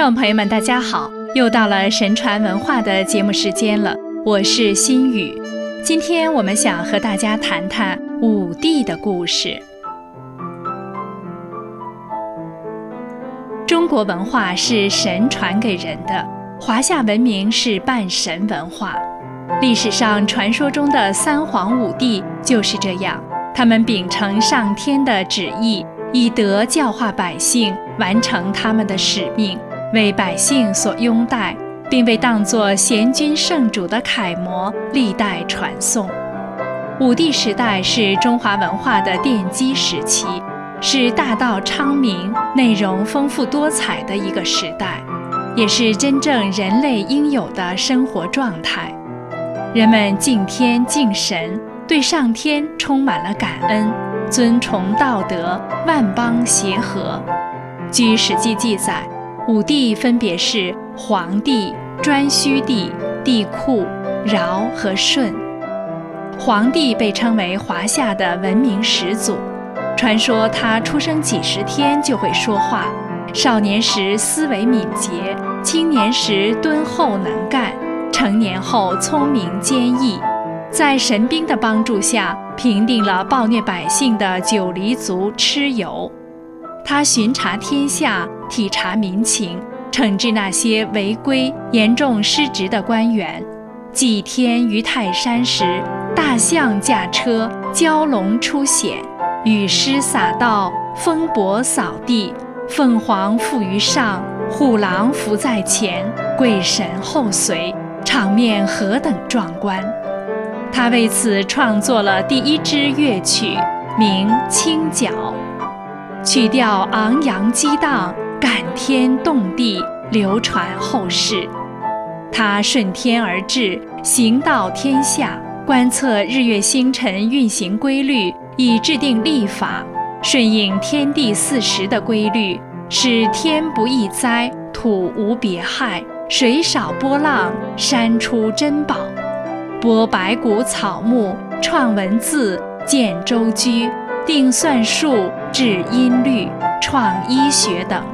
听众朋友们，大家好！又到了神传文化的节目时间了，我是心雨。今天我们想和大家谈谈武帝的故事。中国文化是神传给人的，华夏文明是半神文化。历史上传说中的三皇五帝就是这样，他们秉承上天的旨意，以德教化百姓，完成他们的使命。为百姓所拥戴，并被当作贤君圣主的楷模，历代传颂。武帝时代是中华文化的奠基时期，是大道昌明、内容丰富多彩的一个时代，也是真正人类应有的生活状态。人们敬天敬神，对上天充满了感恩，尊崇道德，万邦协和。据《史记》记载。五帝分别是黄帝、颛顼帝、帝喾、尧和舜。黄帝被称为华夏的文明始祖，传说他出生几十天就会说话，少年时思维敏捷，青年时敦厚能干，成年后聪明坚毅，在神兵的帮助下平定了暴虐百姓的九黎族蚩尤。他巡查天下，体察民情，惩治那些违规、严重失职的官员。祭天于泰山时，大象驾车，蛟龙出险，雨师洒道，风伯扫地，凤凰附于上，虎狼伏在前，鬼神后随，场面何等壮观！他为此创作了第一支乐曲，名《清角》。曲调昂扬激荡，感天动地，流传后世。他顺天而治，行道天下，观测日月星辰运行规律，以制定历法，顺应天地四时的规律，使天不易灾，土无别害，水少波浪，山出珍宝，播百谷草木，创文字，建舟居。定算术、制音律、创医学等，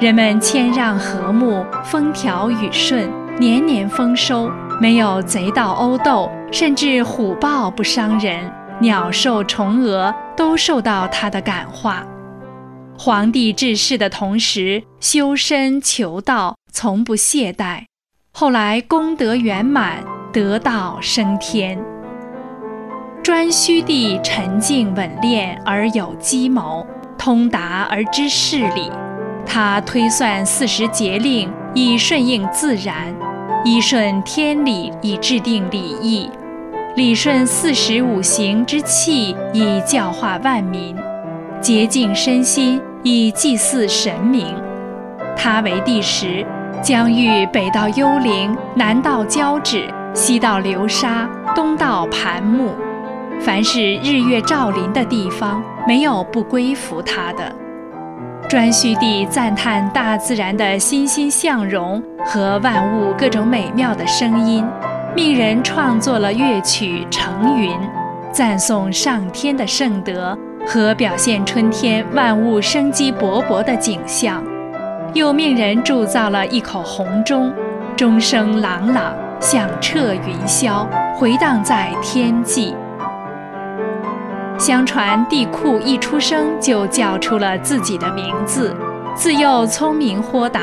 人们谦让和睦，风调雨顺，年年丰收，没有贼盗殴斗，甚至虎豹不伤人，鸟兽虫蛾都受到他的感化。皇帝治世的同时，修身求道，从不懈怠，后来功德圆满，得道升天。颛顼帝沉静稳练而有机谋，通达而知事理。他推算四时节令，以顺应自然；依顺天理，以制定礼义；理顺四时五行之气，以教化万民；洁净身心，以祭祀神明。他为帝时，疆域北到幽灵，南到交趾，西到流沙，东到盘木。凡是日月照临的地方，没有不归服他的。颛顼帝赞叹大自然的欣欣向荣和万物各种美妙的声音，命人创作了乐曲《成云》，赞颂上天的圣德和表现春天万物生机勃勃的景象。又命人铸造了一口红钟，钟声朗朗，响彻云霄，回荡在天际。相传帝喾一出生就叫出了自己的名字，自幼聪明豁达。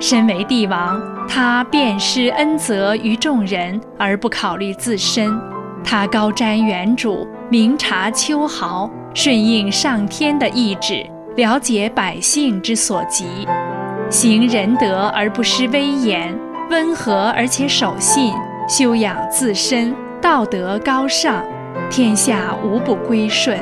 身为帝王，他遍施恩泽于众人而不考虑自身。他高瞻远瞩，明察秋毫，顺应上天的意志，了解百姓之所急，行仁德而不失威严，温和而且守信，修养自身，道德高尚。天下无不归顺。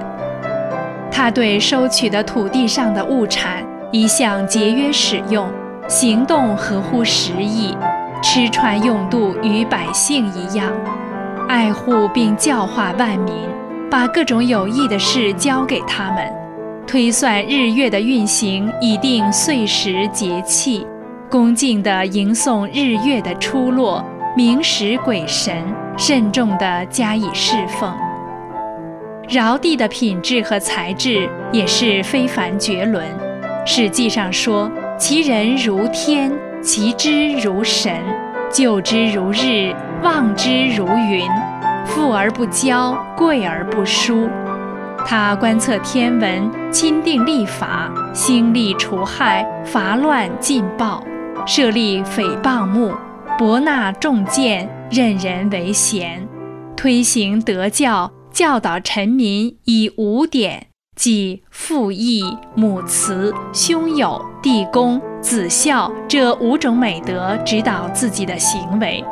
他对收取的土地上的物产一向节约使用，行动合乎时宜，吃穿用度与百姓一样，爱护并教化万民，把各种有益的事交给他们，推算日月的运行，以定岁时节气，恭敬地迎送日月的出落，明识鬼神，慎重地加以侍奉。尧帝的品质和才智也是非凡绝伦。史记上说，其人如天，其之如神，就之如日，望之如云。富而不骄，贵而不疏。他观测天文，钦定历法，兴利除害，伐乱禁暴，设立诽谤目，博纳众见，任人为贤，推行德教，教导臣民以五典。即父义、母慈、兄友、弟恭、子孝这五种美德指导自己的行为，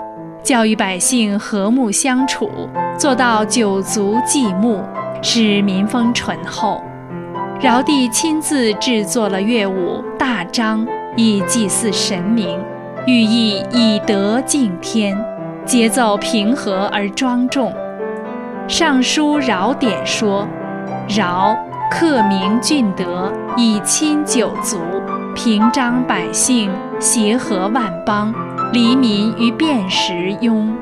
教育百姓和睦相处，做到九族祭牧，使民风淳厚。尧帝亲自制作了乐舞《大章》，以祭祀神明，寓意以德敬天，节奏平和而庄重。《尚书尧典》说：“尧。”克明俊德，以亲九族，平章百姓，协和万邦，黎民于辨识庸。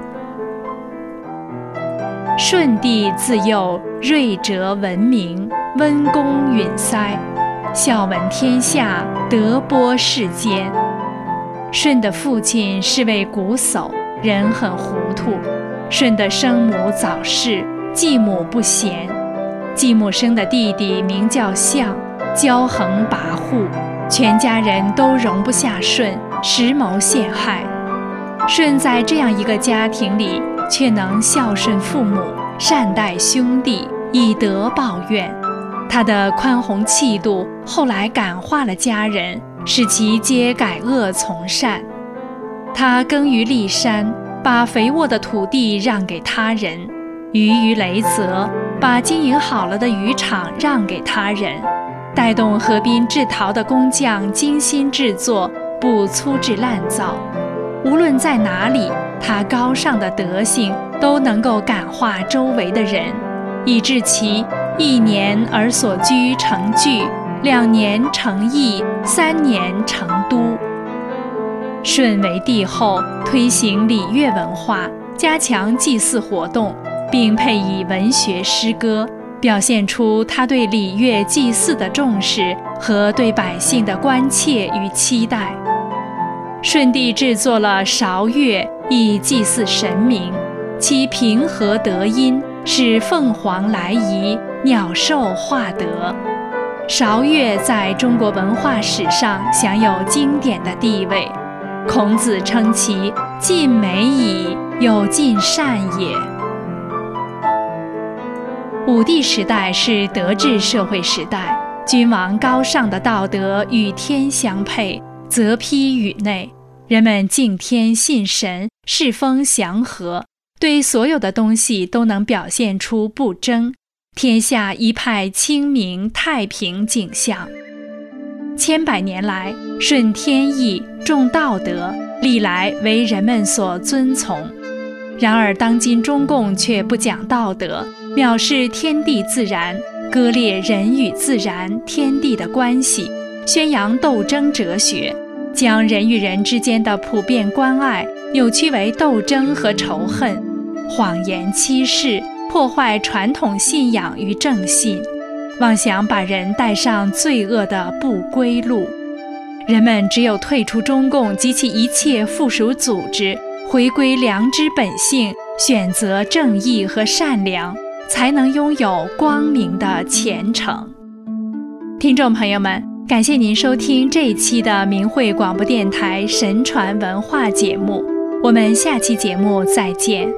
舜帝自幼睿哲闻名，温公允塞，孝闻天下，德播世间。舜的父亲是位瞽叟，人很糊涂。舜的生母早逝，继母不贤。继母生的弟弟名叫象，骄横跋扈，全家人都容不下舜，时谋陷害。舜在这样一个家庭里，却能孝顺父母，善待兄弟，以德报怨。他的宽宏气度后来感化了家人，使其皆改恶从善。他耕于骊山，把肥沃的土地让给他人；鱼于雷泽。把经营好了的渔场让给他人，带动河滨制陶的工匠精心制作，不粗制滥造。无论在哪里，他高尚的德行都能够感化周围的人，以致其一年而所居成聚，两年成邑，三年成都。舜为帝后，推行礼乐文化，加强祭祀活动。并配以文学诗歌，表现出他对礼乐祭祀的重视和对百姓的关切与期待。舜帝制作了韶乐，以祭祀神明，其平和德音，使凤凰来仪，鸟兽化德。韶乐在中国文化史上享有经典的地位。孔子称其尽美矣，有尽善也。武帝时代是德治社会时代，君王高尚的道德与天相配，泽披宇内，人们敬天信神，世风祥和，对所有的东西都能表现出不争，天下一派清明太平景象。千百年来，顺天意，重道德，历来为人们所遵从。然而，当今中共却不讲道德。藐视天地自然，割裂人与自然、天地的关系，宣扬斗争哲学，将人与人之间的普遍关爱扭曲为斗争和仇恨，谎言欺世，破坏传统信仰与正信，妄想把人带上罪恶的不归路。人们只有退出中共及其一切附属组织，回归良知本性，选择正义和善良。才能拥有光明的前程。听众朋友们，感谢您收听这一期的明慧广播电台神传文化节目，我们下期节目再见。